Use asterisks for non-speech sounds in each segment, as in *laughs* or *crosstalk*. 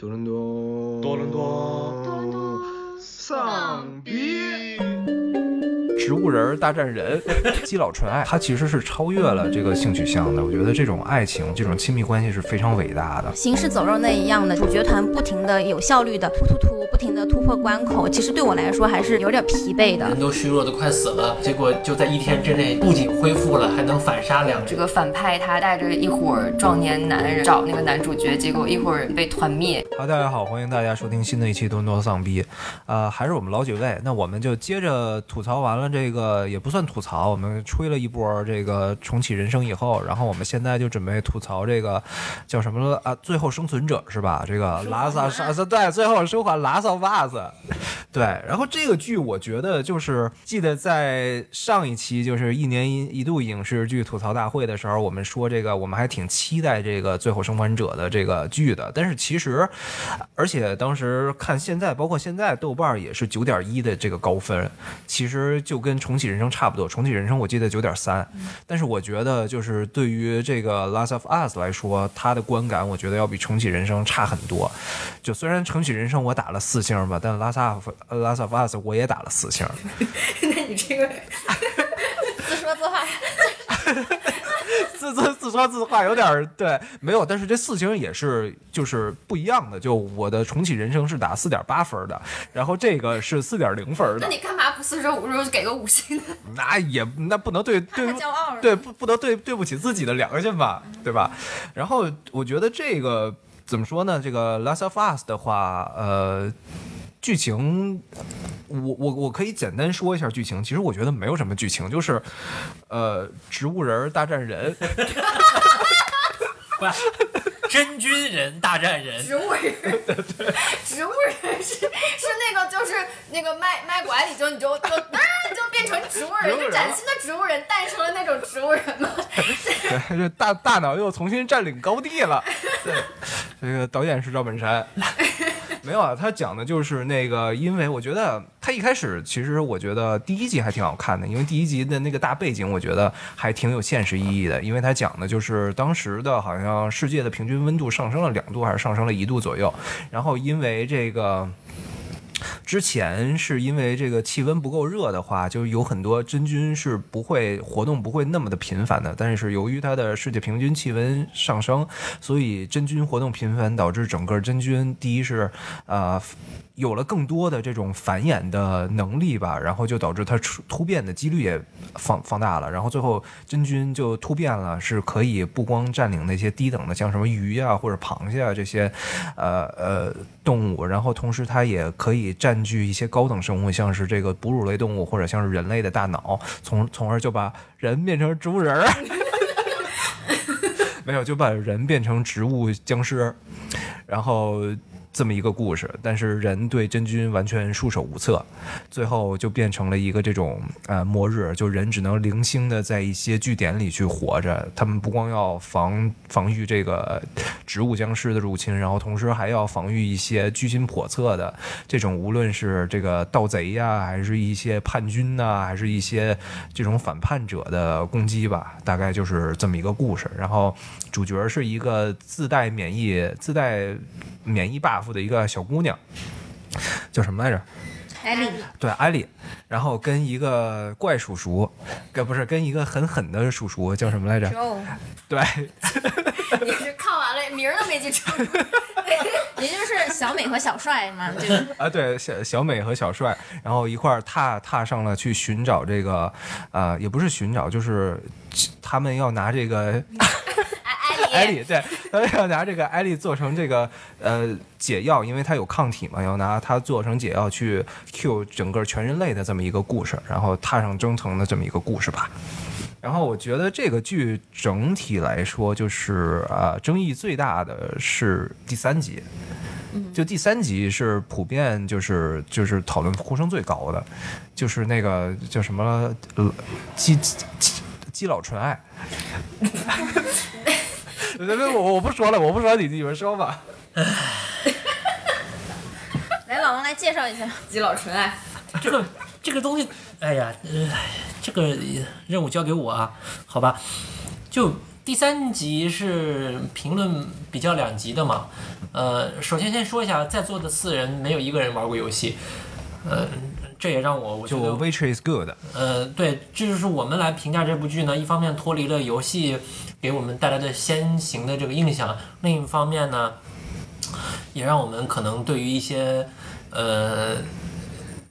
多伦多，多伦多植物人大战人，基佬纯爱，它其实是超越了这个性取向的。我觉得这种爱情、这种亲密关系是非常伟大的。行尸走肉那一样的主角团不停的有效率的突突突，不停的突破关口，其实对我来说还是有点疲惫的人。都虚弱的快死了，结果就在一天之内不仅恢复了，还能反杀两只。这个反派他带着一伙儿壮年男人找那个男主角，结果一伙儿被团灭。好，大家好，欢迎大家收听新的一期多伦多丧逼，呃，还是我们老几位。那我们就接着吐槽完了这个，也不算吐槽，我们吹了一波这个重启人生以后，然后我们现在就准备吐槽这个叫什么了啊？最后生存者是吧？这个拉萨沙斯对，最后生还拉萨袜子，对。然后这个剧我觉得就是记得在上一期就是一年一一度影视剧吐槽大会的时候，我们说这个我们还挺期待这个最后生还者的这个剧的，但是其实。而且当时看现在，包括现在豆瓣也是九点一的这个高分，其实就跟重启人生差不多。重启人生我记得九点三，但是我觉得就是对于这个《Last of Us》来说，它的观感我觉得要比重启人生差很多。就虽然重启人生我打了四星吧，但《Last of Last of Us》我也打了四星。*laughs* 那你这个 *laughs* 自说自话。说自话有点儿对，没有，但是这四星也是就是不一样的。就我的重启人生是打四点八分的，然后这个是四点零分的。那你干嘛不四舍五入就给个五星呢？那也那不能对对骄傲了对不不能对对不起自己的良心吧，对吧？然后我觉得这个怎么说呢？这个《Last of Us》的话，呃。剧情，我我我可以简单说一下剧情。其实我觉得没有什么剧情，就是，呃，植物人大战人。*laughs* 不是，真菌人大战人，植物人，对植物人是是那个就是那个卖卖拐里就你就就噔就变成植物人，就崭新的植物人诞生了那种植物人吗？*laughs* 对，这大大脑又重新占领高地了。对，这个导演是赵本山。没有啊，他讲的就是那个，因为我觉得他一开始其实我觉得第一集还挺好看的，因为第一集的那个大背景我觉得还挺有现实意义的，因为他讲的就是当时的好像世界的平均温度上升了两度还是上升了一度左右，然后因为这个。之前是因为这个气温不够热的话，就有很多真菌是不会活动不会那么的频繁的。但是由于它的世界平均气温上升，所以真菌活动频繁，导致整个真菌第一是啊有了更多的这种繁衍的能力吧，然后就导致它突变的几率也放放大了，然后最后真菌就突变了，是可以不光占领那些低等的，像什么鱼啊或者螃蟹啊这些呃呃动物，然后同时它也可以占据一些高等生物，像是这个哺乳类动物或者像是人类的大脑，从从而就把人变成植物人儿。没有，就把人变成植物僵尸，然后这么一个故事。但是人对真菌完全束手无策，最后就变成了一个这种呃末日，就人只能零星的在一些据点里去活着。他们不光要防防御这个植物僵尸的入侵，然后同时还要防御一些居心叵测的这种，无论是这个盗贼呀，还是一些叛军呐、还是一些这种反叛者的攻击吧。大概就是这么一个故事。然后主角是一个自带免疫、自带免疫 buff 的一个小姑娘，叫什么来着？艾丽，对，艾丽。然后跟一个怪叔叔，跟不是跟一个很狠的叔叔，叫什么来着？哦，对，*laughs* 你是看完了名儿都没记住，*laughs* 也就是小美和小帅嘛，这个啊，对，小小美和小帅，然后一块儿踏踏上了去寻找这个，呃，也不是寻找，就是他们要拿这个艾丽，对，他们要拿这个艾丽做成这个呃解药，因为它有抗体嘛，要拿它做成解药去 Q 整个全人类的这么一个故事，然后踏上征程的这么一个故事吧。然后我觉得这个剧整体来说，就是呃，争议最大的是第三集。就第三集是普遍就是就是讨论呼声最高的，就是那个叫什么呃基基基佬纯爱。*laughs* 别别我我不说了，我不说你你们说吧。*laughs* 来，老王来介绍一下。基佬纯爱。这个这个东西，哎呀，呃，这个任务交给我啊，好吧？就第三集是评论比较两极的嘛。呃，首先先说一下，在座的四人没有一个人玩过游戏，呃，这也让我我觉就得 Which is good，呃，对，这就是我们来评价这部剧呢。一方面脱离了游戏给我们带来的先行的这个印象，另一方面呢，也让我们可能对于一些呃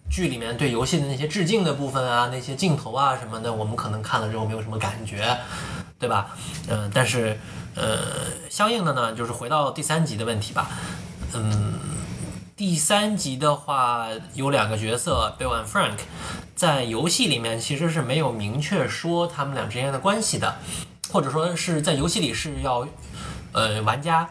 剧里面对游戏的那些致敬的部分啊，那些镜头啊什么的，我们可能看了之后没有什么感觉，对吧？嗯、但是呃，相应的呢，就是回到第三集的问题吧，嗯。第三集的话有两个角色，Bill and Frank，在游戏里面其实是没有明确说他们俩之间的关系的，或者说是在游戏里是要，呃，玩家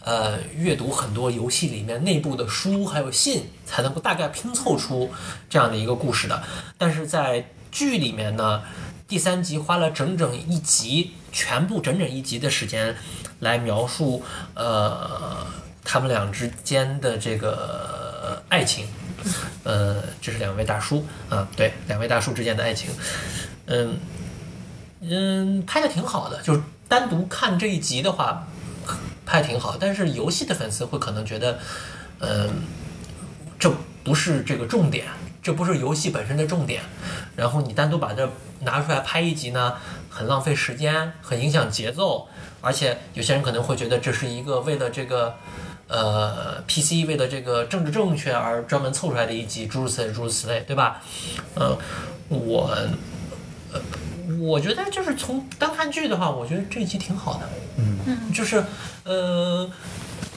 呃阅读很多游戏里面内部的书还有信，才能够大概拼凑出这样的一个故事的。但是在剧里面呢，第三集花了整整一集，全部整整一集的时间来描述呃他们俩之间的这个爱情。呃，这是两位大叔啊，对，两位大叔之间的爱情，嗯嗯，拍的挺好的，就是单独看这一集的话，拍挺好。但是游戏的粉丝会可能觉得，嗯，这不是这个重点，这不是游戏本身的重点。然后你单独把这拿出来拍一集呢，很浪费时间，很影响节奏，而且有些人可能会觉得这是一个为了这个。呃，PC 为了这个政治正确而专门凑出来的一集，诸如此类，诸如此类，对吧？嗯、我，呃，我觉得就是从单看剧的话，我觉得这一集挺好的。嗯，就是，呃，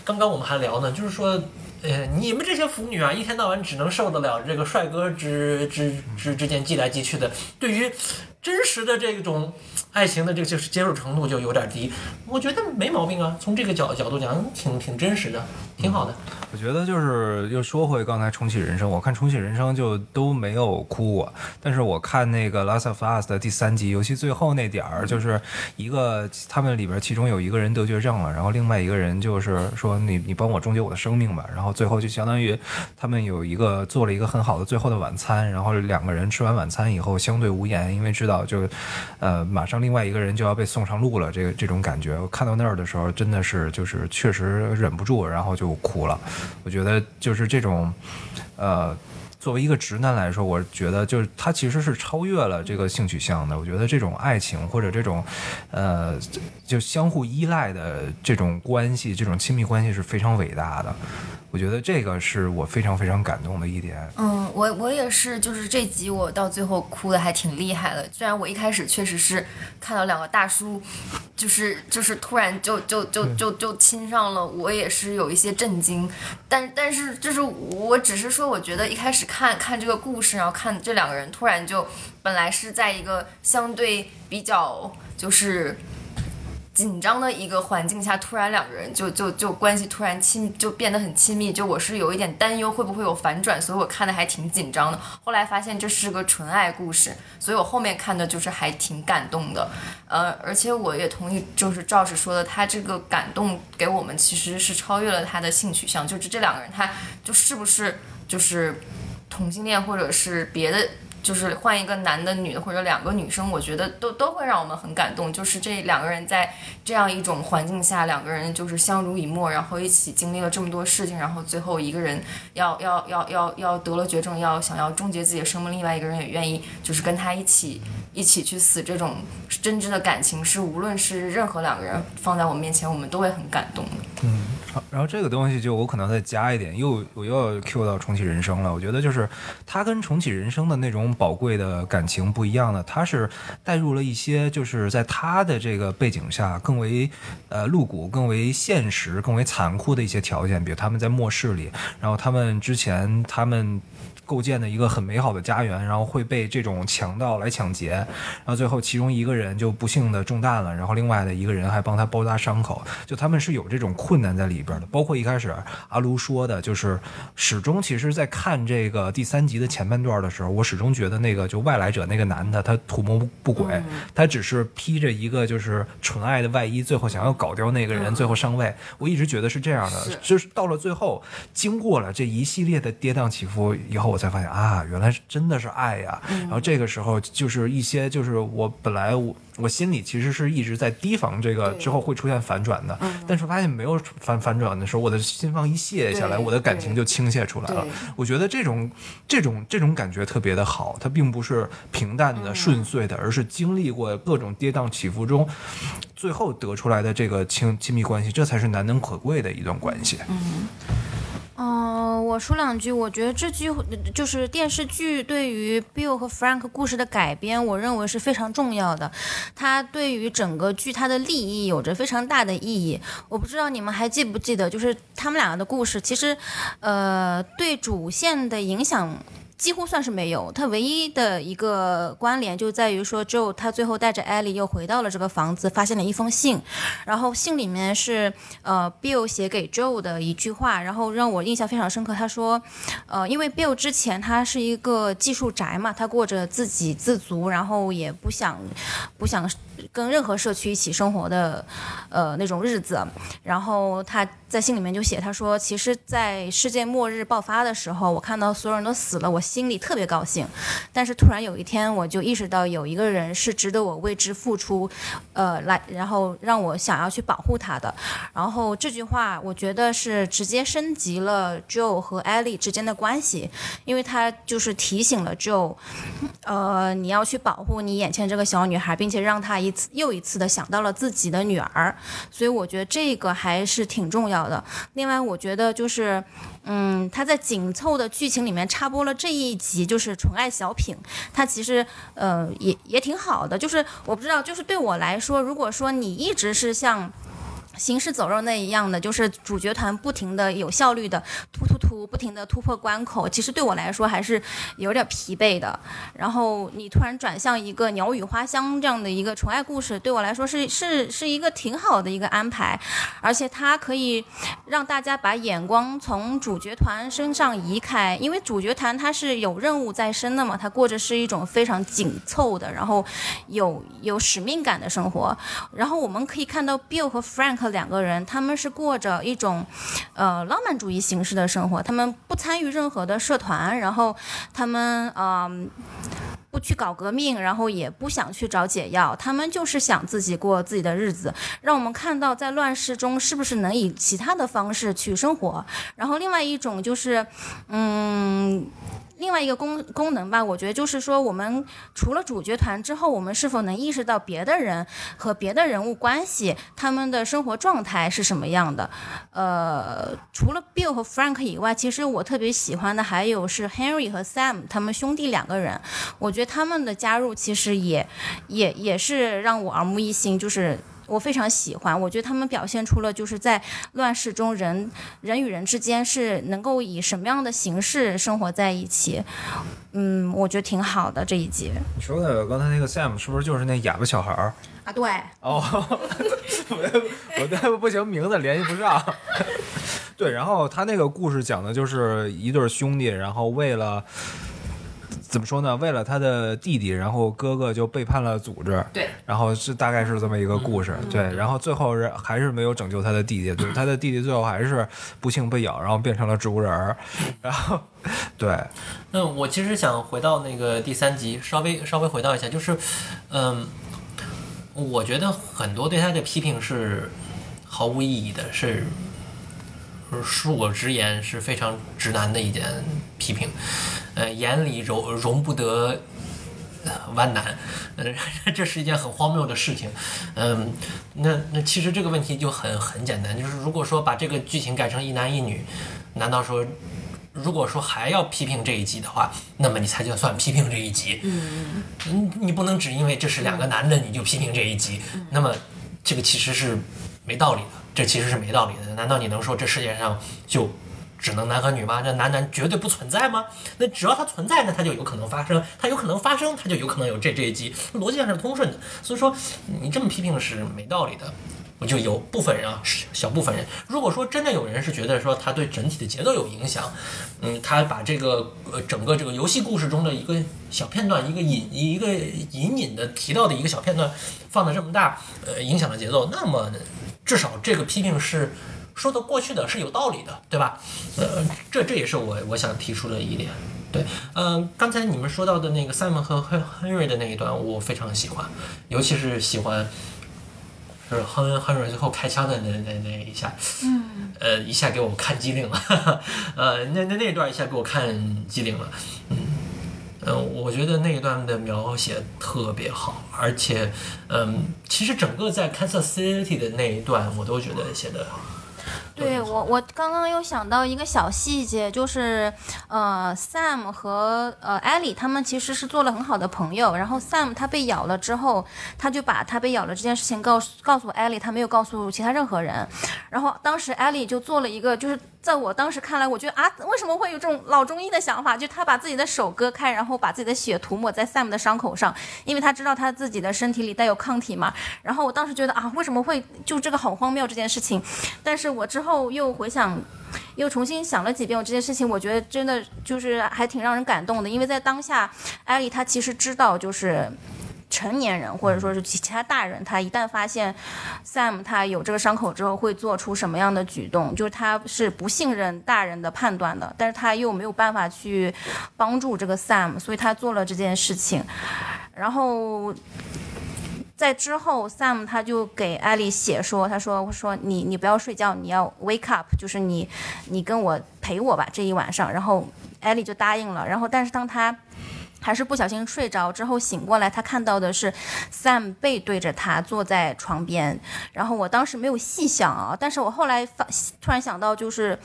刚刚我们还聊呢，就是说。呃，你们这些腐女啊，一天到晚只能受得了这个帅哥之之之之间寄来寄去的，对于真实的这种爱情的这个就是接受程度就有点低。我觉得没毛病啊，从这个角角度讲，挺挺真实的，挺好的。我觉得就是又说回刚才重启人生，我看重启人生就都没有哭过，但是我看那个《Last of Us》的第三集，尤其最后那点儿，就是一个他们里边其中有一个人得绝症了，然后另外一个人就是说你你帮我终结我的生命吧，然后最后就相当于他们有一个做了一个很好的最后的晚餐，然后两个人吃完晚餐以后相对无言，因为知道就呃马上另外一个人就要被送上路了，这个这种感觉，我看到那儿的时候真的是就是确实忍不住，然后就哭了。我觉得就是这种，呃，作为一个直男来说，我觉得就是他其实是超越了这个性取向的。我觉得这种爱情或者这种，呃，就相互依赖的这种关系，这种亲密关系是非常伟大的。我觉得这个是我非常非常感动的一点。嗯，我我也是，就是这集我到最后哭的还挺厉害的。虽然我一开始确实是看到两个大叔，就是就是突然就就就就就亲上了，我也是有一些震惊。但但是就是我只是说，我觉得一开始看看这个故事，然后看这两个人突然就本来是在一个相对比较就是。紧张的一个环境下，突然两个人就就就关系突然亲就变得很亲密，就我是有一点担忧会不会有反转，所以我看的还挺紧张的。后来发现这是个纯爱故事，所以我后面看的就是还挺感动的。呃，而且我也同意，就是赵师说的，他这个感动给我们其实是超越了他的性取向，就是这两个人他就是不是就是同性恋或者是别的。就是换一个男的、女的或者两个女生，我觉得都都会让我们很感动。就是这两个人在这样一种环境下，两个人就是相濡以沫，然后一起经历了这么多事情，然后最后一个人要要要要要得了绝症，要想要终结自己的生命，另外一个人也愿意就是跟他一起一起去死。这种真挚的感情是无论是任何两个人放在我们面前，我们都会很感动的。好，然后这个东西就我可能再加一点，又我又要 Q 到重启人生了。我觉得就是它跟重启人生的那种宝贵的感情不一样呢？他是带入了一些就是在他的这个背景下更为呃露骨、更为现实、更为残酷的一些条件，比如他们在末世里，然后他们之前他们。构建的一个很美好的家园，然后会被这种强盗来抢劫，然后最后其中一个人就不幸的中弹了，然后另外的一个人还帮他包扎伤口，就他们是有这种困难在里边的。包括一开始阿卢说的，就是始终其实在看这个第三集的前半段的时候，我始终觉得那个就外来者那个男的他图谋不轨，他只是披着一个就是纯爱的外衣，最后想要搞掉那个人，最后上位。我一直觉得是这样的，就是到了最后，经过了这一系列的跌宕起伏以后，我才发现啊，原来是真的是爱呀。然后这个时候就是一些就是我本来我我心里其实是一直在提防这个之后会出现反转的，但是发现没有反反转的时候，我的心房一卸下来，我的感情就倾泻出来了。我觉得这种这种这种感觉特别的好，它并不是平淡的、顺遂的，而是经历过各种跌宕起伏中，最后得出来的这个亲亲密关系，这才是难能可贵的一段关系。嗯、哦我说两句，我觉得这句就是电视剧对于 Bill 和 Frank 故事的改编，我认为是非常重要的。它对于整个剧它的利益有着非常大的意义。我不知道你们还记不记得，就是他们两个的故事，其实呃对主线的影响。几乎算是没有，他唯一的一个关联就在于说，Joe 他最后带着 Ellie 又回到了这个房子，发现了一封信，然后信里面是呃 Bill 写给 Joe 的一句话，然后让我印象非常深刻。他说，呃，因为 Bill 之前他是一个技术宅嘛，他过着自给自足，然后也不想不想跟任何社区一起生活的呃那种日子。然后他在信里面就写，他说，其实，在世界末日爆发的时候，我看到所有人都死了，我心里特别高兴。但是突然有一天，我就意识到有一个人是值得我为之付出，呃，来，然后让我想要去保护他的。然后这句话，我觉得是直接升级了 Joe 和 Ellie 之间的关系，因为他就是提醒了 Joe，呃，你要去保护你眼前这个小女孩，并且让她一又一次的想到了自己的女儿。所以我觉得这个还是挺重要的。另外，我觉得就是。嗯，他在紧凑的剧情里面插播了这一集，就是纯爱小品，他其实呃也也挺好的。就是我不知道，就是对我来说，如果说你一直是像。行尸走肉那一样的，就是主角团不停的有效率的突突突，不停的突破关口，其实对我来说还是有点疲惫的。然后你突然转向一个鸟语花香这样的一个纯爱故事，对我来说是是是一个挺好的一个安排，而且它可以让大家把眼光从主角团身上移开，因为主角团它是有任务在身的嘛，它过着是一种非常紧凑的，然后有有使命感的生活。然后我们可以看到 Bill 和 Frank 两个人，他们是过着一种呃浪漫主义形式的生活，他们不参与任何的社团，然后他们嗯。不去搞革命，然后也不想去找解药，他们就是想自己过自己的日子，让我们看到在乱世中是不是能以其他的方式去生活。然后另外一种就是，嗯。另外一个功功能吧，我觉得就是说，我们除了主角团之后，我们是否能意识到别的人和别的人物关系，他们的生活状态是什么样的？呃，除了 Bill 和 Frank 以外，其实我特别喜欢的还有是 Henry 和 Sam 他们兄弟两个人，我觉得他们的加入其实也也也是让我耳目一新，就是。我非常喜欢，我觉得他们表现出了就是在乱世中人人与人之间是能够以什么样的形式生活在一起，嗯，我觉得挺好的这一集你说的刚才那个 Sam 是不是就是那哑巴小孩儿？啊，对，哦，我我的不行，名字联系不上。对，然后他那个故事讲的就是一对兄弟，然后为了怎么说呢？为了他的弟弟，然后哥哥就背叛了组织。对，然后是大概是这么一个故事。对，然后最后是还是没有拯救他的弟弟，对，他的弟弟最后还是不幸被咬，然后变成了植物人儿。*laughs* 然后，对，那我其实想回到那个第三集，稍微稍微回到一下，就是，嗯，我觉得很多对他的批评是毫无意义的，是恕我直言是非常直男的一件批评，呃，眼里容容不得呃弯男，呃，*laughs* 这是一件很荒谬的事情，嗯，那那其实这个问题就很很简单，就是如果说把这个剧情改成一男一女，难道说？如果说还要批评这一集的话，那么你才叫算批评这一集。嗯，你不能只因为这是两个男的你就批评这一集，那么这个其实是没道理的，这其实是没道理的。难道你能说这世界上就只能男和女吗？这男男绝对不存在吗？那只要它存在，那它就有可能发生，它有可能发生，它就有可能有这这一集，逻辑上是通顺的。所以说你这么批评是没道理的。我就有部分人啊，小部分人。如果说真的有人是觉得说他对整体的节奏有影响，嗯，他把这个呃整个这个游戏故事中的一个小片段，一个隐一个隐隐的提到的一个小片段放的这么大，呃，影响了节奏，那么至少这个批评是说得过去的是有道理的，对吧？呃，这这也是我我想提出的一点。对，嗯、刚才你们说到的那个 Simon 和 Henry 的那一段，我非常喜欢，尤其是喜欢。就是 Henry 最后开枪的那那那一下，嗯，呃，一下给我看机灵了，*laughs* 呃，那那那一段一下给我看机灵了，嗯，嗯，我觉得那一段的描写特别好，而且，嗯，其实整个在 Kansas City 的那一段，我都觉得写的对我，我刚刚又想到一个小细节，就是呃，Sam 和呃 Ellie 他们其实是做了很好的朋友。然后 Sam 他被咬了之后，他就把他被咬了这件事情告诉告诉 Ellie，他没有告诉其他任何人。然后当时 Ellie 就做了一个，就是在我当时看来，我觉得啊，为什么会有这种老中医的想法？就他把自己的手割开，然后把自己的血涂抹在 Sam 的伤口上，因为他知道他自己的身体里带有抗体嘛。然后我当时觉得啊，为什么会就这个好荒谬这件事情？但是我之后又回想，又重新想了几遍我这件事情，我觉得真的就是还挺让人感动的，因为在当下，艾丽她其实知道就是。成年人或者说是其他大人，他一旦发现 Sam 他有这个伤口之后，会做出什么样的举动？就是他是不信任大人的判断的，但是他又没有办法去帮助这个 Sam，所以他做了这件事情。然后在之后，Sam 他就给艾丽写说，他说我说你你不要睡觉，你要 wake up，就是你你跟我陪我吧这一晚上。然后艾丽就答应了。然后但是当他还是不小心睡着之后醒过来，他看到的是 Sam 背对着他坐在床边。然后我当时没有细想啊，但是我后来发突然想到，就是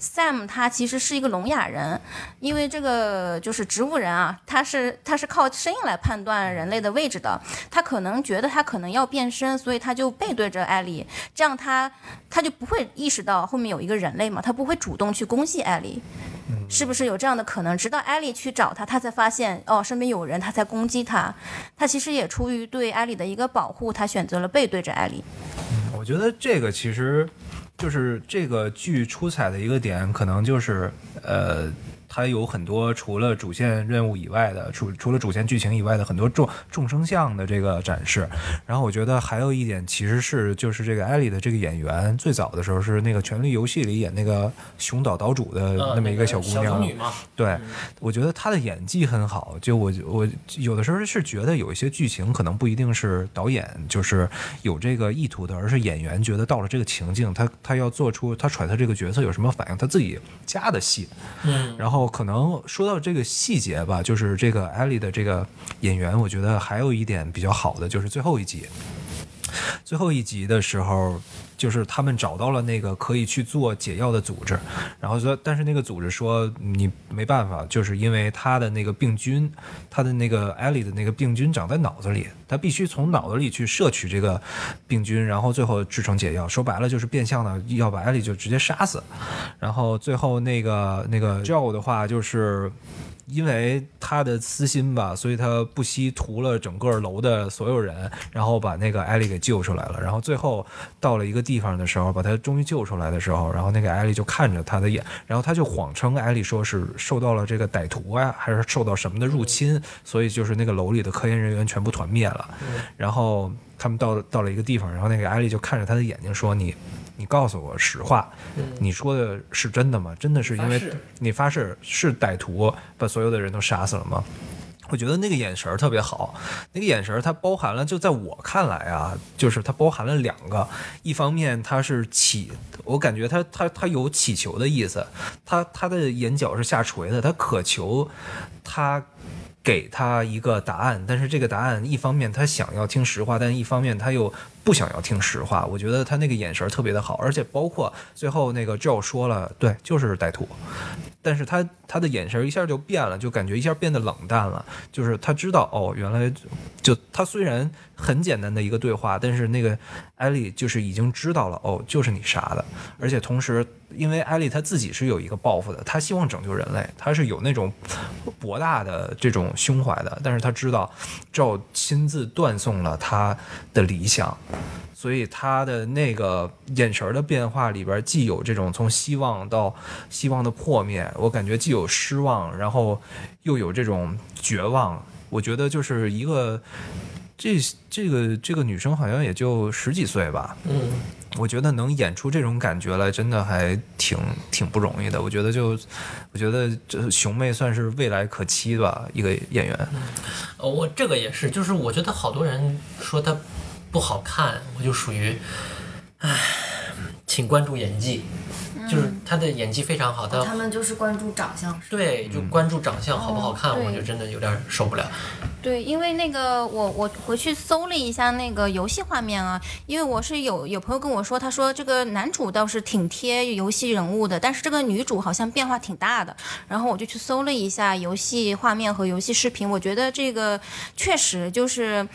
Sam 他其实是一个聋哑人，因为这个就是植物人啊，他是他是靠声音来判断人类的位置的。他可能觉得他可能要变身，所以他就背对着艾丽，这样他他就不会意识到后面有一个人类嘛，他不会主动去攻击艾丽。是不是有这样的可能？直到艾丽去找他，他才发现哦，身边有人，他才攻击他。他其实也出于对艾丽的一个保护，他选择了背对着艾丽。我觉得这个其实就是这个剧出彩的一个点，可能就是呃。它有很多除了主线任务以外的，除除了主线剧情以外的很多众众生相的这个展示。然后我觉得还有一点，其实是就是这个艾丽的这个演员，最早的时候是那个《权力游戏》里演那个熊岛岛主的呃那么一个小姑小娘。对，我觉得她的演技很好。就我我有的时候是觉得有一些剧情可能不一定是导演就是有这个意图的，而是演员觉得到了这个情境，他他要做出他揣测这个角色有什么反应，他自己加的戏。嗯，然后哦可能说到这个细节吧，就是这个艾丽的这个演员，我觉得还有一点比较好的，就是最后一集。最后一集的时候，就是他们找到了那个可以去做解药的组织，然后说，但是那个组织说你没办法，就是因为他的那个病菌，他的那个艾丽的那个病菌长在脑子里，他必须从脑子里去摄取这个病菌，然后最后制成解药。说白了就是变相的要把艾丽就直接杀死，然后最后那个那个 Joe 的话就是。因为他的私心吧，所以他不惜屠了整个楼的所有人，然后把那个艾丽给救出来了。然后最后到了一个地方的时候，把他终于救出来的时候，然后那个艾丽就看着他的眼，然后他就谎称艾丽说是受到了这个歹徒啊，还是受到什么的入侵，所以就是那个楼里的科研人员全部团灭了。然后他们到到了一个地方，然后那个艾丽就看着他的眼睛说：“你。”你告诉我实话，你说的是真的吗？真的是因为你发誓是歹徒把所有的人都杀死了吗？我觉得那个眼神儿特别好，那个眼神儿它包含了，就在我看来啊，就是它包含了两个，一方面它是祈，我感觉他他他有乞求的意思，他他的眼角是下垂的，他渴求他给他一个答案，但是这个答案一方面他想要听实话，但一方面他又不想要听实话。我觉得他那个眼神特别的好，而且包括最后那个 Joe 说了，对，就是歹徒，但是他他的眼神一下就变了，就感觉一下变得冷淡了。就是他知道哦，原来就他虽然很简单的一个对话，但是那个艾丽就是已经知道了哦，就是你杀的，而且同时因为艾丽她自己是有一个抱负的，她希望拯救人类，她是有那种博大的这种胸怀的，但是她知道赵亲自断送了她的理想。所以他的那个眼神的变化里边，既有这种从希望到希望的破灭，我感觉既有失望，然后又有这种绝望。我觉得就是一个这这个这个女生好像也就十几岁吧，嗯，我觉得能演出这种感觉来，真的还挺挺不容易的。我觉得就，我觉得这熊妹算是未来可期吧，一个演员。呃，我这个也是，就是我觉得好多人说她不好看，我就属于，唉，请关注演技，就是他的演技非常好，她他们就是关注长相是。对就关注长相好不好看，我就真的有点受不了。对，因为那个我我回去搜了一下那个游戏画面啊，因为我是有有朋友跟我说，他说这个男主倒是挺贴游戏人物的，但是这个女主好像变化挺大的。然后我就去搜了一下游戏画面和游戏视频，我觉得这个确实就是，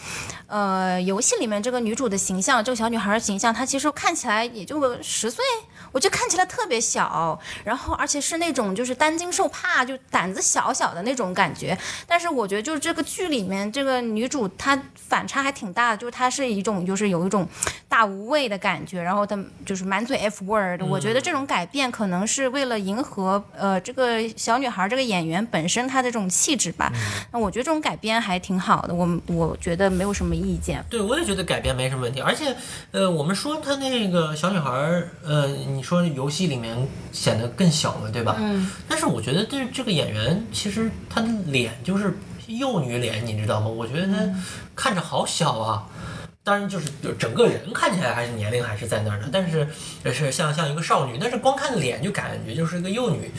呃，游戏里面这个女主的形象，这个小女孩的形象，她其实看起来也就个十岁。我就看起来特别小，然后而且是那种就是担惊受怕，就胆子小小的那种感觉。但是我觉得就是这个剧里面这个女主她反差还挺大的，就是她是一种就是有一种大无畏的感觉，然后她就是满嘴 F word、我觉得这种改变可能是为了迎合呃这个小女孩这个演员本身她的这种气质吧。那我觉得这种改编还挺好的，我我觉得没有什么意见。对，我也觉得改编没什么问题，而且，呃，我们说她那个小女孩儿，呃，你说游戏里面显得更小了，对吧？嗯。但是我觉得这这个演员其实她的脸就是幼女脸，你知道吗？我觉得她看着好小啊。当然，就是就整个人看起来还是年龄还是在那儿的，但是是像像一个少女，但是光看脸就感觉就是一个幼女。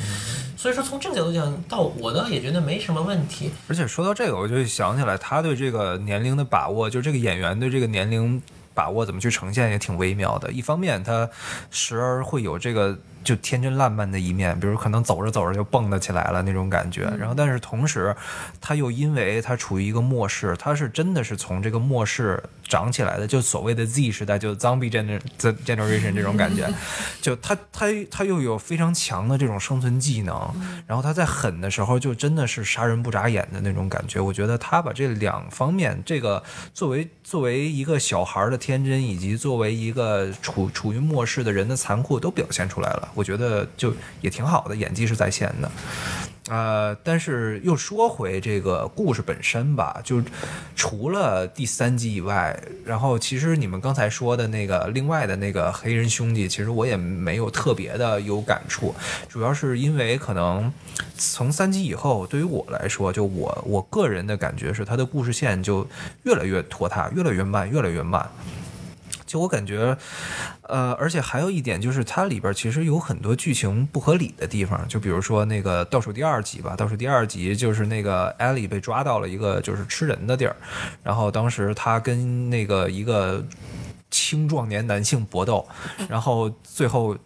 所以说从这个角度讲，到我倒也觉得没什么问题。而且说到这个，我就想起来他对这个年龄的把握，就这个演员对这个年龄把握怎么去呈现也挺微妙的。一方面，他时而会有这个就天真烂漫的一面，比如可能走着走着就蹦跶起来了那种感觉。然后，但是同时，他又因为他处于一个末世，他是真的是从这个末世长起来的，就所谓的 Z 时代，就 Zombie gener generation 这种感觉。就他他他又有非常强的这种生存技能，然后他在狠的时候就真的是杀人不眨眼的那种感觉。我觉得他把这两方面，这个作为作为一个小孩的天真，以及作为一个处处于末世的人的残酷都表现出来了。我觉得就也挺好的，演技是在线的。呃，但是又说回这个故事本身吧，就除了第三集以外，然后其实你们刚才说的那个另外的那个黑人兄弟，其实我也没有特别的有感触，主要是因为可能从三集以后，对于我来说，就我我个人的感觉是，他的故事线就越来越拖沓，越来越慢，越来越慢。就我感觉，呃，而且还有一点就是，它里边其实有很多剧情不合理的地方，就比如说那个倒数第二集吧，倒数第二集就是那个艾莉被抓到了一个就是吃人的地儿，然后当时他跟那个一个青壮年男性搏斗，然后最后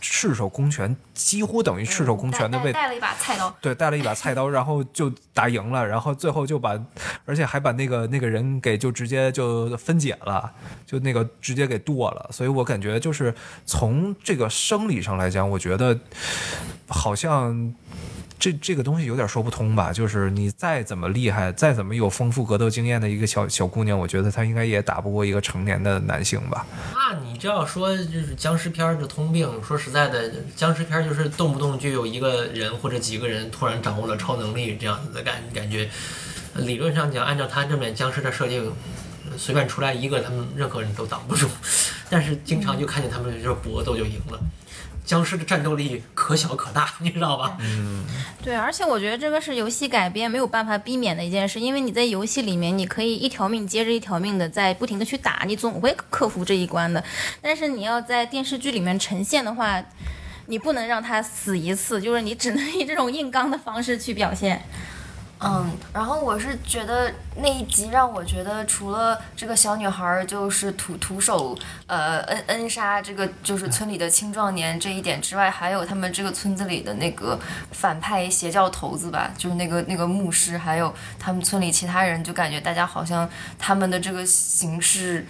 赤手空拳，几乎等于赤手空拳的被带带了一把菜刀，对，带了一把菜刀，然后就打赢了，然后最后就把，而且还把那个那个人给就直接就分解了，就那个直接给剁了。所以我感觉就是从这个生理上来讲，我觉得好像。这这个东西有点说不通吧？就是你再怎么厉害，再怎么有丰富格斗经验的一个小小姑娘，我觉得她应该也打不过一个成年的男性吧？那你这要说就是僵尸片儿的通病，说实在的，僵尸片就是动不动就有一个人或者几个人突然掌握了超能力这样子的感感觉。理论上讲，按照他这面僵尸的设定，随便出来一个，他们任何人都挡不住。*laughs* 但是经常就看见他们就是搏斗就赢了。僵尸的战斗力可小可大，你知道吧？嗯对，而且我觉得这个是游戏改编没有办法避免的一件事，因为你在游戏里面，你可以一条命接着一条命的在不停的去打，你总会克服这一关的。但是你要在电视剧里面呈现的话，你不能让他死一次，就是你只能以这种硬刚的方式去表现。嗯，然后我是觉得那一集让我觉得，除了这个小女孩就是徒徒手呃恩恩杀这个就是村里的青壮年这一点之外，还有他们这个村子里的那个反派邪教头子吧，就是那个那个牧师，还有他们村里其他人，就感觉大家好像他们的这个行事。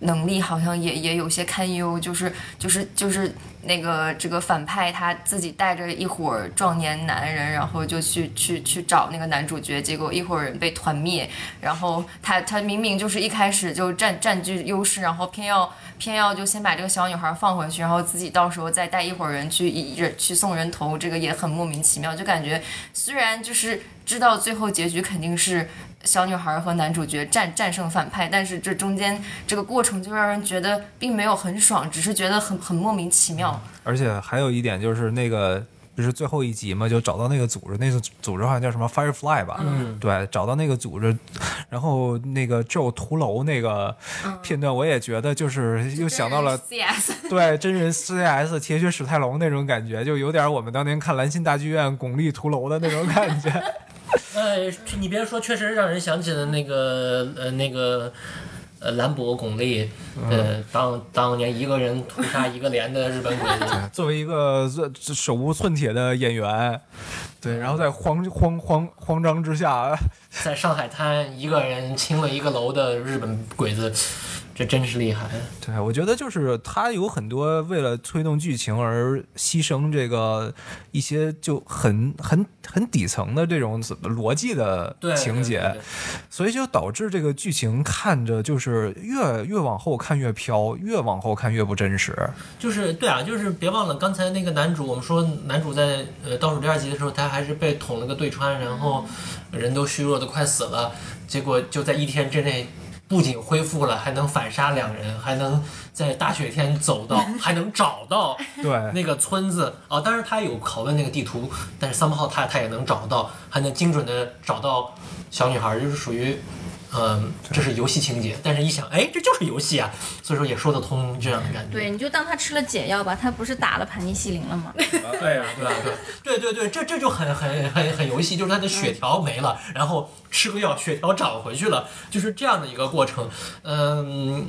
能力好像也也有些堪忧，就是就是就是那个这个反派他自己带着一伙壮年男人，然后就去去去找那个男主角，结果一伙人被团灭，然后他他明明就是一开始就占占据优势，然后偏要偏要就先把这个小女孩放回去，然后自己到时候再带一伙人去一人去送人头，这个也很莫名其妙，就感觉虽然就是。知道最后结局肯定是小女孩和男主角战战胜反派，但是这中间这个过程就让人觉得并没有很爽，只是觉得很很莫名其妙。而且还有一点就是那个。不是最后一集嘛，就找到那个组织，那个组织好像叫什么 Firefly 吧？嗯，对，找到那个组织，然后那个 Joe 屠楼那个片段，我也觉得就是又想到了 CS，*laughs* 对真人 CS 铁血史泰龙那种感觉，就有点我们当年看兰心大剧院巩俐屠楼的那种感觉。*laughs* 哎，你别说，确实让人想起了那个呃那个。呃，兰博巩俐，呃，当当年一个人屠杀一个连的日本鬼子，*laughs* 作为一个手无寸铁的演员，对，然后在慌慌慌慌张之下，在上海滩一个人清了一个楼的日本鬼子。这真是厉害！对，我觉得就是他有很多为了推动剧情而牺牲这个一些就很很很底层的这种逻辑的情节，所以就导致这个剧情看着就是越越往后看越飘，越往后看越不真实。就是对啊，就是别忘了刚才那个男主，我们说男主在呃倒数第二集的时候，他还是被捅了个对穿，然后人都虚弱的快死了，结果就在一天之内。不仅恢复了，还能反杀两人，还能在大雪天走到，*laughs* 还能找到对那个村子啊。当然他有拷问那个地图，但是三炮他他也能找到，还能精准的找到小女孩，就是属于。嗯，这是游戏情节，但是一想，哎，这就是游戏啊，所以说也说得通这样的感觉。对，你就当他吃了解药吧，他不是打了盘尼西林了吗？*laughs* 对啊，对啊，对，对对对，这这就很很很很游戏，就是他的血条没了，然后吃个药，血条长回去了，就是这样的一个过程。嗯，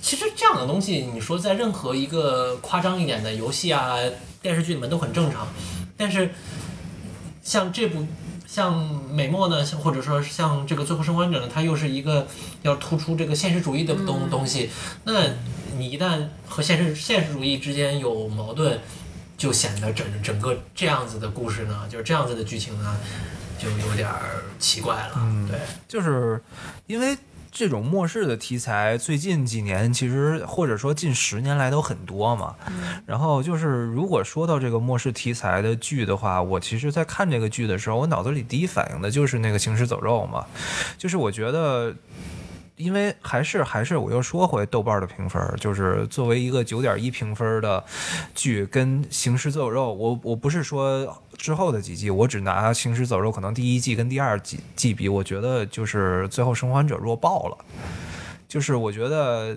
其实这样的东西，你说在任何一个夸张一点的游戏啊、电视剧里面都很正常，但是像这部。像美墨呢，或者说像这个最后生还者呢，它又是一个要突出这个现实主义的东东西。那你一旦和现实现实主义之间有矛盾，就显得整整个这样子的故事呢，就是这样子的剧情呢，就有点奇怪了。对，就是因为。这种末世的题材，最近几年其实或者说近十年来都很多嘛。然后就是，如果说到这个末世题材的剧的话，我其实，在看这个剧的时候，我脑子里第一反应的就是那个《行尸走肉》嘛。就是我觉得。因为还是还是我又说回豆瓣的评分，就是作为一个九点一评分的剧，跟《行尸走肉》，我我不是说之后的几季，我只拿《行尸走肉》可能第一季跟第二季季比，我觉得就是《最后生还者》弱爆了。就是我觉得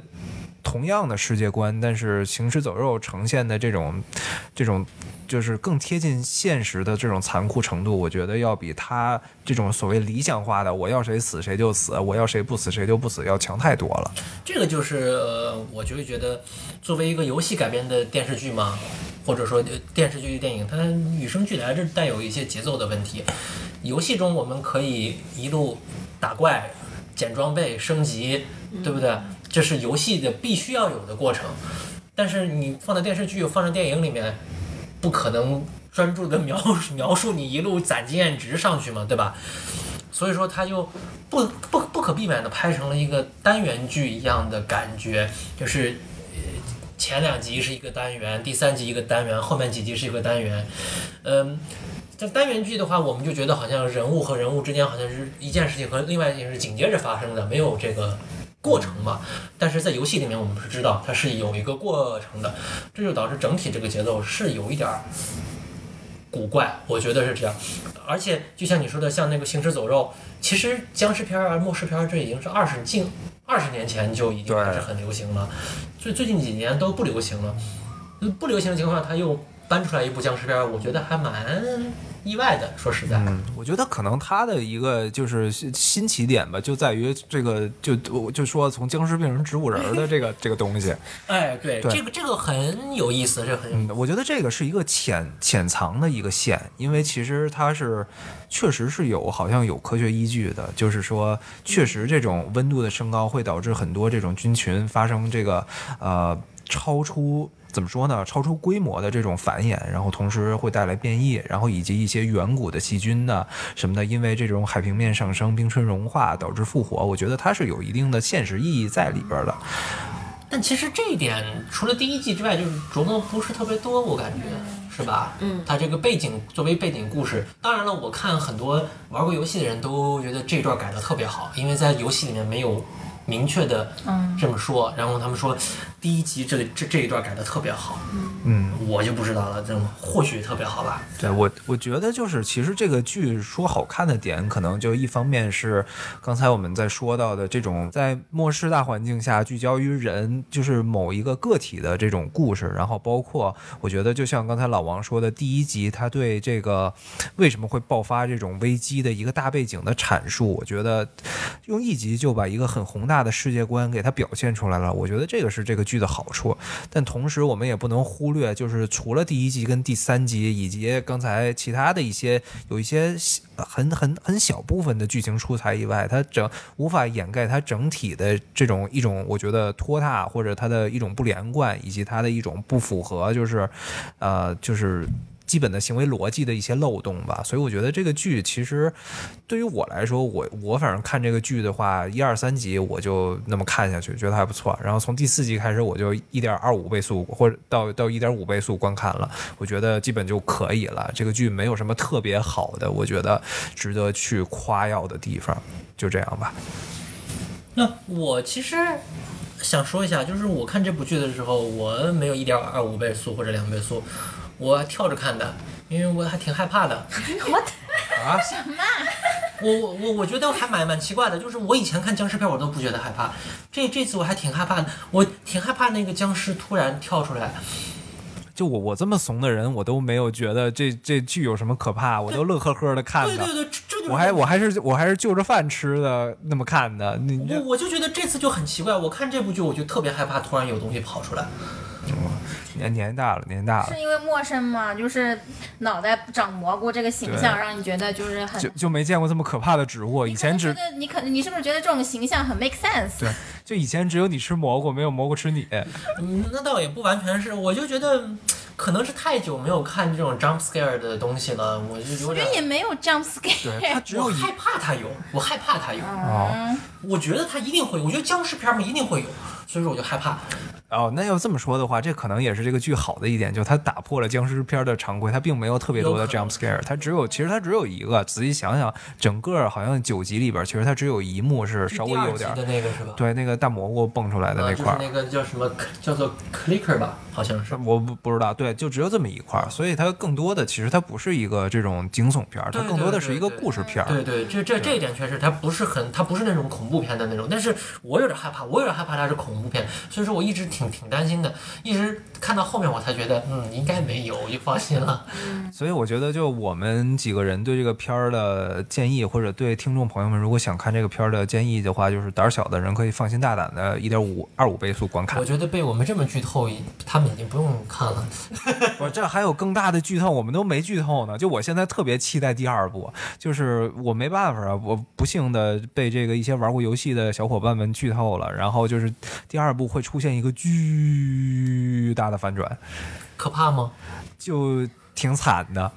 同样的世界观，但是《行尸走肉》呈现的这种这种。就是更贴近现实的这种残酷程度，我觉得要比他这种所谓理想化的“我要谁死谁就死，我要谁不死谁就不死”要强太多了。这个就是呃，我就会觉得，作为一个游戏改编的电视剧嘛，或者说电视剧、电影，它与生俱来这带有一些节奏的问题。游戏中我们可以一路打怪、捡装备、升级，对不对？这是游戏的必须要有的过程。但是你放在电视剧、放在电影里面。不可能专注的描描述你一路攒经验值上去嘛，对吧？所以说他就不不不可避免的拍成了一个单元剧一样的感觉，就是前两集是一个单元，第三集一个单元，后面几集是一个单元。嗯，在单元剧的话，我们就觉得好像人物和人物之间好像是一件事情和另外一件事紧接着发生的，没有这个。过程嘛，但是在游戏里面，我们是知道它是有一个过程的，这就导致整体这个节奏是有一点儿古怪，我觉得是这样。而且就像你说的，像那个行尸走肉，其实僵尸片儿啊、末世片儿，这已经是二十近二十年前就已经开始很流行了，最最近几年都不流行了。不流行的情况下，他又搬出来一部僵尸片儿，我觉得还蛮。意外的，说实在，嗯，我觉得可能他的一个就是新起点吧，就在于这个，就我就说从僵尸变成植物人的这个 *laughs* 这个东西，哎，对，这个这个很有意思，这很，嗯，我觉得这个是一个潜潜藏的一个线，因为其实它是确实是有好像有科学依据的，就是说确实这种温度的升高会导致很多这种菌群发生这个呃超出。怎么说呢？超出规模的这种繁衍，然后同时会带来变异，然后以及一些远古的细菌呢什么的，因为这种海平面上升、冰川融化导致复活。我觉得它是有一定的现实意义在里边的。但其实这一点除了第一季之外，就是琢磨不是特别多，我感觉是吧？嗯，它这个背景作为背景故事，当然了，我看很多玩过游戏的人都觉得这段改的特别好，因为在游戏里面没有明确的这么说，然后他们说第一集这里这这一段改的特别好，嗯，我就不知道了，这种或许特别好吧。对我，我觉得就是，其实这个剧说好看的点，可能就一方面是刚才我们在说到的这种在末世大环境下聚焦于人，就是某一个个体的这种故事，然后包括我觉得就像刚才老王说的，第一集他对这个为什么会爆发这种危机的一个大背景的阐述，我觉得用一集就把一个很宏大大的世界观给它表现出来了，我觉得这个是这个剧的好处。但同时，我们也不能忽略，就是除了第一集跟第三集，以及刚才其他的一些有一些很很很小部分的剧情出彩以外，它整无法掩盖它整体的这种一种我觉得拖沓或者它的一种不连贯，以及它的一种不符合，就是呃就是。基本的行为逻辑的一些漏洞吧，所以我觉得这个剧其实对于我来说，我我反正看这个剧的话，一二三集我就那么看下去，觉得还不错。然后从第四集开始，我就一点二五倍速或者到到一点五倍速观看了，我觉得基本就可以了。这个剧没有什么特别好的，我觉得值得去夸耀的地方，就这样吧。那我其实想说一下，就是我看这部剧的时候，我没有一点二五倍速或者两倍速，我跳着看的，因为我还挺害怕的。*laughs* 啊，我我我我觉得还蛮蛮奇怪的，就是我以前看僵尸片我都不觉得害怕，这这次我还挺害怕的，我挺害怕那个僵尸突然跳出来。就我我这么怂的人，我都没有觉得这这剧有什么可怕，我都乐呵呵的看的。对对对，这这就是我还我还是我还是就着饭吃的那么看的，你我我就觉得这次就很奇怪，我看这部剧我就特别害怕，突然有东西跑出来。年年大了，年大了是，因为陌生吗，就是脑袋长蘑菇这个形象，让你觉得就是很。就就没见过这么可怕的植物。以前只觉得你可你是不是觉得这种形象很 make sense？对，就以前只有你吃蘑菇，没有蘑菇吃你。嗯，那倒也不完全是，我就觉得嗯可能是太久没有看这种 jump scare 的东西了，我就有我觉得也没有 jump scare。对，*laughs* 他只有我害怕他有，我害怕他有，哦我觉得他一定会有，我觉得僵尸片儿嘛一定会有，所以说我就害怕。哦，那要这么说的话，这可能也是这个剧好的一点，就它打破了僵尸片的常规，它并没有特别多的 jump scare，它只有其实它只有一个。仔细想想，整个好像九集里边，其实它只有一幕是稍微有点的那个是吧？对那个大蘑菇蹦出来的呃，那块儿。就是那个叫什么，叫做 clicker 吧，好像是。我不不知道，对，就只有这么一块儿，所以它更多的其实它不是一个这种惊悚片儿，它更多的是一个故事片儿。对对，这这这一点确实，它不是很，它不是那种恐怖片的那种。但是我有点害怕，我有点害怕它是恐怖片，所以说我一直挺挺担心的，一直看到后面我才觉得，嗯，应该没有，我就放心了。所以我觉得，就我们几个人对这个片儿的建议，或者对听众朋友们，如果想看这个片儿的建议的话，就是胆儿小的人可以放心大胆的一点五二五倍速观看我。觉得被我们这么剧透，他们已经不用看了。*laughs* 不是，这还有更大的剧透，我们都没剧透呢。就我现在特别期待第二部，就是我没办法啊，我不幸的被这个一些玩过游戏的小伙伴们剧透了，然后就是第二部会出现一个巨大的反转，可怕吗？就挺惨的。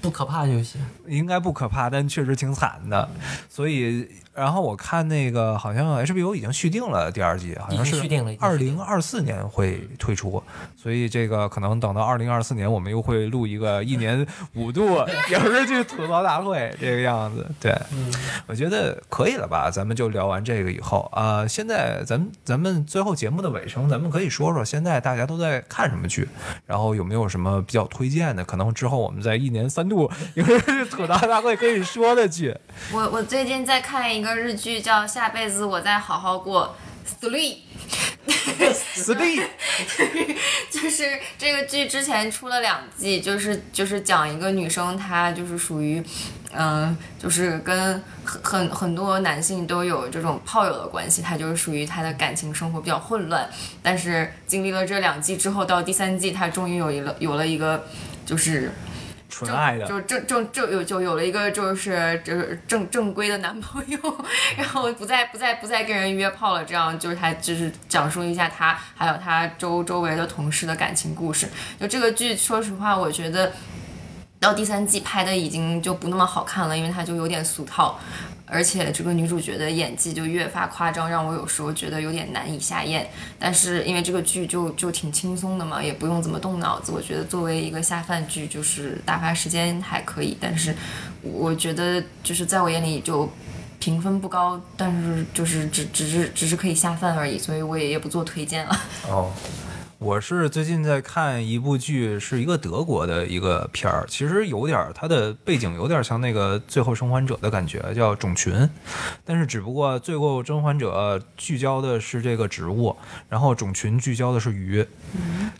不可怕就行。应该不可怕，但确实挺惨的。所以，然后我看那个好像 HBO 已经续订了第二季，好像是二零二四年会推出。所以这个可能等到二零二四年，我们又会录一个一年五度影视剧吐槽大会这个样子。对，嗯，我觉得可以了吧？咱们就聊完这个以后啊、现在咱们咱们最后节目的尾声，咱们可以说说现在大家都在看什么剧，然后有没有什么比较推荐的？可能之后我们在一年三度影视剧吐槽大会可以说的剧。我我最近在看一个日剧，叫《下辈子我再好好过》，three。*laughs* three *laughs* 就是这个剧之前出了两季，就是就是讲一个女生，她就是属于，嗯、就是跟很很很多男性都有这种炮友的关系，她就是属于她的感情生活比较混乱，但是经历了这两季之后，到第三季，她终于有一了有了一个就是。纯爱的，就正正正有就有了一个就是就是正正规的男朋友，然后不再不再不再跟人约炮了，这样就是他就是讲述一下他还有他周周围的同事的感情故事。就这个剧，说实话，我觉得。到第三季拍的已经就不那么好看了，因为它就有点俗套，而且这个女主角的演技就越发夸张，让我有时候觉得有点难以下咽。但是因为这个剧就就挺轻松的嘛，也不用怎么动脑子，我觉得作为一个下饭剧，就是打发时间还可以。但是我觉得就是在我眼里就。评分不高，但是就是只只是只是可以下饭而已，所以我也也不做推荐了。*laughs* 哦，我是最近在看一部剧，是一个德国的一个片儿，其实有点儿它的背景有点像那个《最后生还者》的感觉，叫《种群》，但是只不过《最后生还者》聚焦的是这个植物，然后《种群》聚焦的是鱼，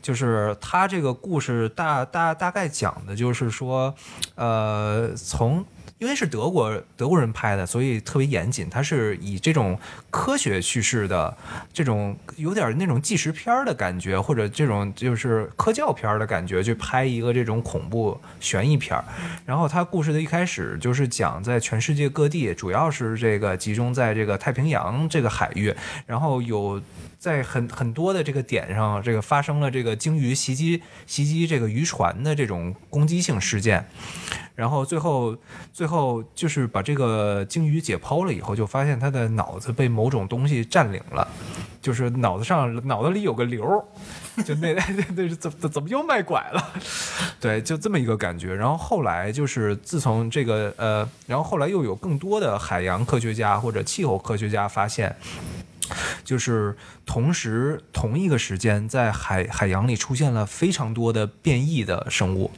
就是它这个故事大大大概讲的就是说，呃，从。因为是德国德国人拍的，所以特别严谨。它是以这种科学叙事的这种有点那种纪实片的感觉，或者这种就是科教片的感觉，去拍一个这种恐怖悬疑片。然后它故事的一开始就是讲在全世界各地，主要是这个集中在这个太平洋这个海域，然后有。在很很多的这个点上，这个发生了这个鲸鱼袭击袭击这个渔船的这种攻击性事件，然后最后最后就是把这个鲸鱼解剖了以后，就发现它的脑子被某种东西占领了，就是脑子上脑子里有个瘤，就那 *laughs* 那那怎怎怎么又卖拐了？对，就这么一个感觉。然后后来就是自从这个呃，然后后来又有更多的海洋科学家或者气候科学家发现。就是同时同一个时间，在海海洋里出现了非常多的变异的生物，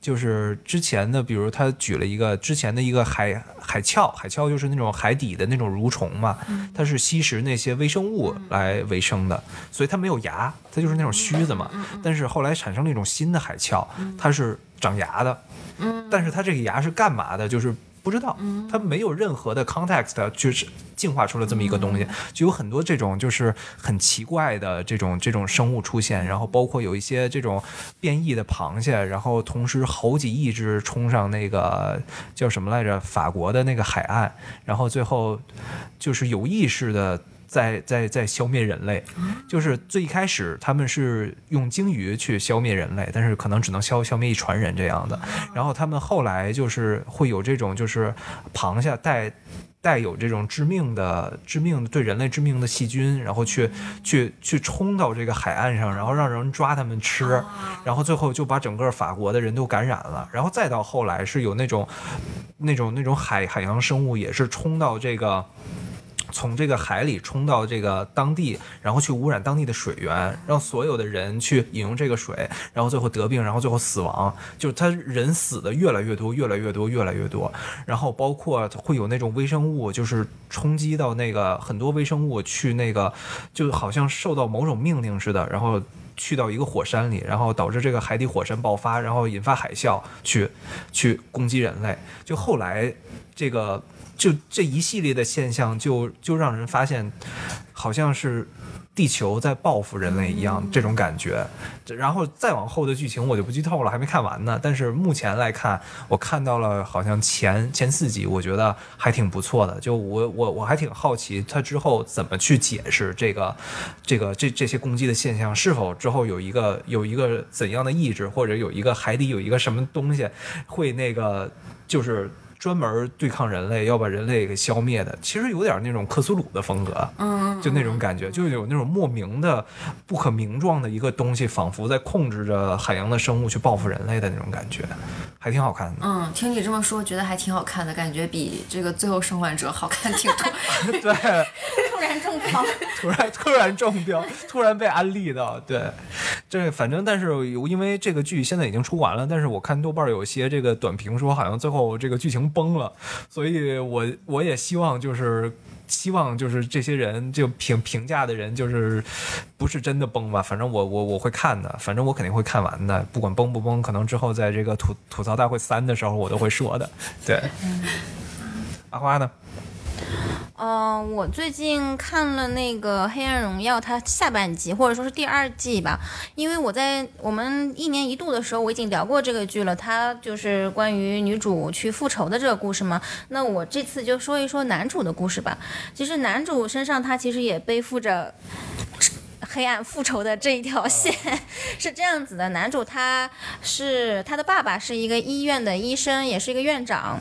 就是之前的，比如他举了一个之前的一个海海鞘，海鞘就是那种海底的那种蠕虫嘛，它是吸食那些微生物来为生的，所以它没有牙，它就是那种须子嘛。但是后来产生了一种新的海鞘，它是长牙的，但是它这个牙是干嘛的？就是。不知道，它没有任何的 context，就是进化出了这么一个东西，就有很多这种就是很奇怪的这种这种生物出现，然后包括有一些这种变异的螃蟹，然后同时好几亿只冲上那个叫什么来着法国的那个海岸，然后最后就是有意识的。在在在消灭人类，就是最一开始他们是用鲸鱼去消灭人类，但是可能只能消消灭一船人这样的。然后他们后来就是会有这种就是螃蟹带带有这种致命的致命对人类致命的细菌，然后去去去冲到这个海岸上，然后让人抓他们吃，然后最后就把整个法国的人都感染了。然后再到后来是有那种那种那种海海洋生物也是冲到这个。从这个海里冲到这个当地，然后去污染当地的水源，让所有的人去饮用这个水，然后最后得病，然后最后死亡。就是他人死的越来越多，越来越多，越来越多。然后包括会有那种微生物，就是冲击到那个很多微生物去那个，就好像受到某种命令似的，然后去到一个火山里，然后导致这个海底火山爆发，然后引发海啸，去去攻击人类。就后来这个。就这一系列的现象，就就让人发现，好像是地球在报复人类一样，这种感觉。然后再往后的剧情我就不剧透了，还没看完呢。但是目前来看，我看到了好像前前四集，我觉得还挺不错的。就我我我还挺好奇，他之后怎么去解释这个这个这这些攻击的现象，是否之后有一个有一个怎样的意志，或者有一个海底有一个什么东西会那个就是。专门对抗人类，要把人类给消灭的，其实有点那种克苏鲁的风格，嗯，就那种感觉，就有那种莫名的、不可名状的一个东西，仿佛在控制着海洋的生物去报复人类的那种感觉，还挺好看的。嗯，听你这么说，觉得还挺好看的，感觉比这个《最后生还者》好看挺多。*laughs* 对，*laughs* 突然中标，*laughs* 突然突然中标，突然被安利到，对，这反正但是因为这个剧现在已经出完了，但是我看豆瓣有些这个短评说，好像最后这个剧情。崩了，所以我我也希望就是希望就是这些人就评评价的人就是不是真的崩吧，反正我我我会看的，反正我肯定会看完的，不管崩不崩，可能之后在这个吐吐槽大会三的时候我都会说的，对。阿花呢？嗯，我最近看了那个《黑暗荣耀》，它下半集或者说是第二季吧。因为我在我们一年一度的时候，我已经聊过这个剧了，它就是关于女主去复仇的这个故事嘛。那我这次就说一说男主的故事吧。其实男主身上他其实也背负着。黑暗复仇的这一条线，*laughs* 是这样子的。男主他是他的爸爸是一个医院的医生，也是一个院长。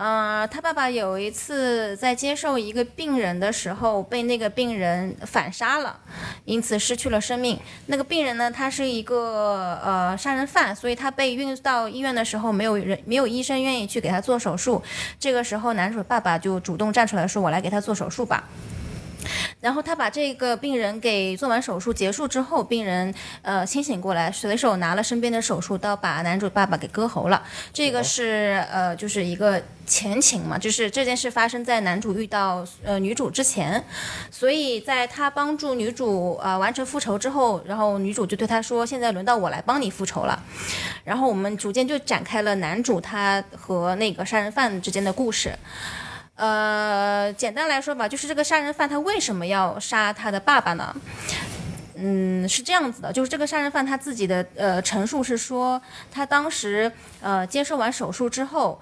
呃，他爸爸有一次在接受一个病人的时候，被那个病人反杀了，因此失去了生命。那个病人呢，他是一个呃杀人犯，所以他被运到医院的时候，没有人没有医生愿意去给他做手术。这个时候，男主爸爸就主动站出来说：“我来给他做手术吧。”然后他把这个病人给做完手术结束之后，病人呃清醒过来，随手拿了身边的手术刀，把男主爸爸给割喉了。这个是呃就是一个前情嘛，就是这件事发生在男主遇到呃女主之前，所以在他帮助女主呃完成复仇之后，然后女主就对他说：“现在轮到我来帮你复仇了。”然后我们逐渐就展开了男主他和那个杀人犯之间的故事。呃，简单来说吧，就是这个杀人犯他为什么要杀他的爸爸呢？嗯，是这样子的，就是这个杀人犯他自己的呃陈述是说，他当时呃接受完手术之后。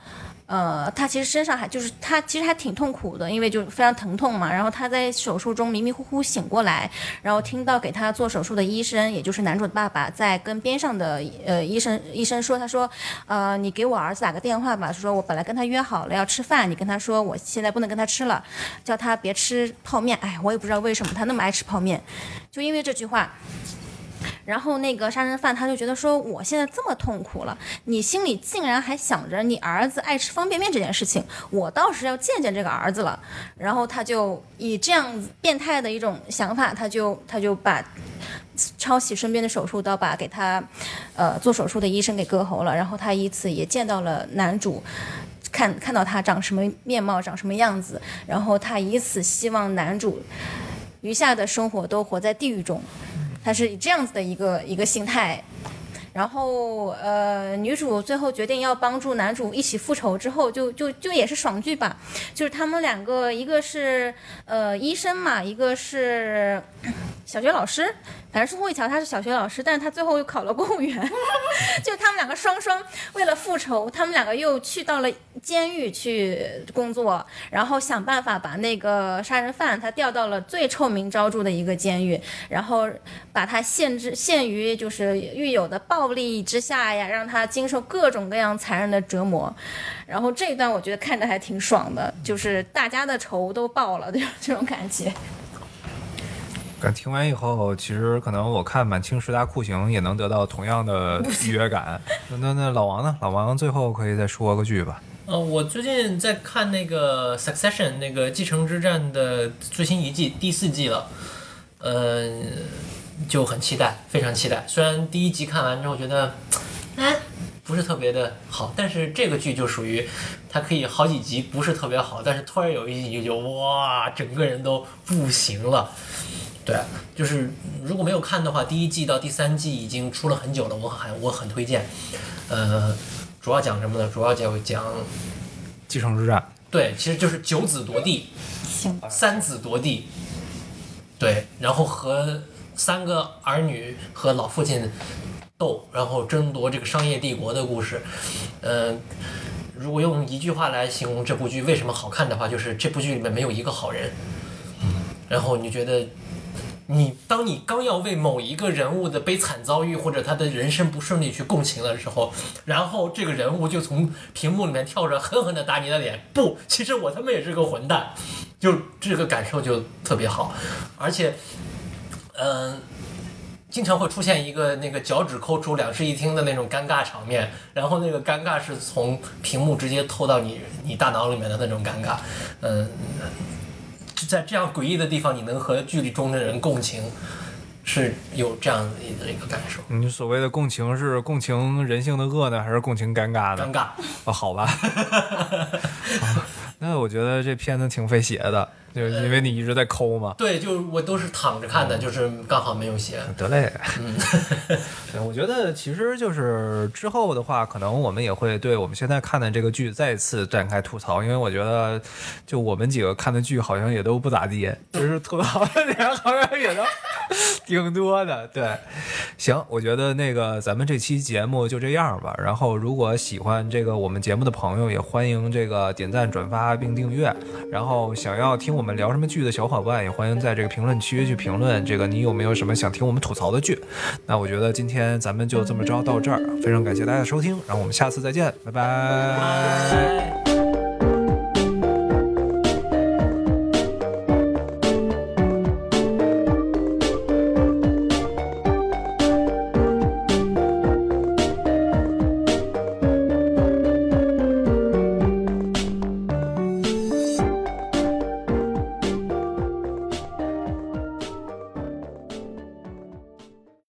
呃，他其实身上还就是他其实还挺痛苦的，因为就非常疼痛嘛。然后他在手术中迷迷糊糊醒过来，然后听到给他做手术的医生，也就是男主的爸爸，在跟边上的呃医生医生说，他说，呃，你给我儿子打个电话吧，说我本来跟他约好了要吃饭，你跟他说我现在不能跟他吃了，叫他别吃泡面。哎，我也不知道为什么他那么爱吃泡面，就因为这句话。然后那个杀人犯他就觉得说，我现在这么痛苦了，你心里竟然还想着你儿子爱吃方便面这件事情，我倒是要见见这个儿子了。然后他就以这样变态的一种想法，他就他就把抄起身边的手术刀，把给他呃做手术的医生给割喉了。然后他以此也见到了男主，看看到他长什么面貌，长什么样子。然后他以此希望男主余下的生活都活在地狱中。他是以这样子的一个一个心态，然后呃，女主最后决定要帮助男主一起复仇之后，就就就也是爽剧吧，就是他们两个一个是呃医生嘛，一个是小学老师，反正宋慧乔她是小学老师，但是她最后又考了公务员，*laughs* 就他们两个双双为了复仇，他们两个又去到了监狱去工作，然后想办法把那个杀人犯他调到了最臭名昭著的一个监狱，然后把他限制限于就是狱友的暴力之下呀，让他经受各种各样残忍的折磨。然后这一段我觉得看着还挺爽的，就是大家的仇都报了，这 *laughs* 种这种感觉。感听完以后，其实可能我看满清十大酷刑也能得到同样的 *laughs* 愉悦感。那那那老王呢？老王最后可以再说个剧吧？呃，我最近在看那个《Succession》那个《继承之战》的最新一季第四季了，呃，就很期待，非常期待。虽然第一集看完之后觉得，*tsk* 哎，不是特别的好，但是这个剧就属于它可以好几集不是特别好，但是突然有一集就哇，整个人都不行了。对，就是如果没有看的话，第一季到第三季已经出了很久了，我很我很推荐。呃，主要讲什么呢？主要讲讲继承之战，对，其实就是九子夺地，三子夺地，对，然后和三个儿女和老父亲斗，然后争夺这个商业帝国的故事。嗯、如果用一句话来形容这部剧为什么好看的话，就是这部剧里面没有一个好人。然后你觉得，你当你刚要为某一个人物的悲惨遭遇或者他的人生不顺利去共情的时候，然后这个人物就从屏幕里面跳出来，狠狠地打你的脸。不，*laughs* 其实我他妈也是个混蛋，就这个感受就特别好，而且，嗯、经常会出现一个那个脚趾抠出两室一厅的那种尴尬场面，然后那个尴尬是从屏幕直接透到你你大脑里面的那种尴尬，嗯、就在这样诡异的地方，你能和剧里中的人共情，是有这样的一个感受。你所谓的共情是共情人性的恶呢，还是共情尴尬的？尴尬，哦，好吧。*laughs* 那我觉得这片子挺费血的，就是因为你一直在抠嘛。对，就我都是躺着看的，就是刚好没有写。得嘞，*laughs* 对，我觉得其实就是之后的话，可能我们也会对我们现在看的这个剧再次展开吐槽，因为我觉得就我们几个看的剧好像也都不咋地，就是吐槽的点好像也都 *laughs* 挺多的。对，行，我觉得那个咱们这期节目就这样吧。然后如果喜欢这个我们节目的朋友，也欢迎这个点赞、转发、并订阅。然后想要听我们聊什么剧的小伙伴，也欢迎在这个评论区去评论，这个你有没有什么想听我们吐槽的剧？那我觉得今天咱们就这么着到这儿，非常感谢大家收听，然后我们下次再见，拜拜。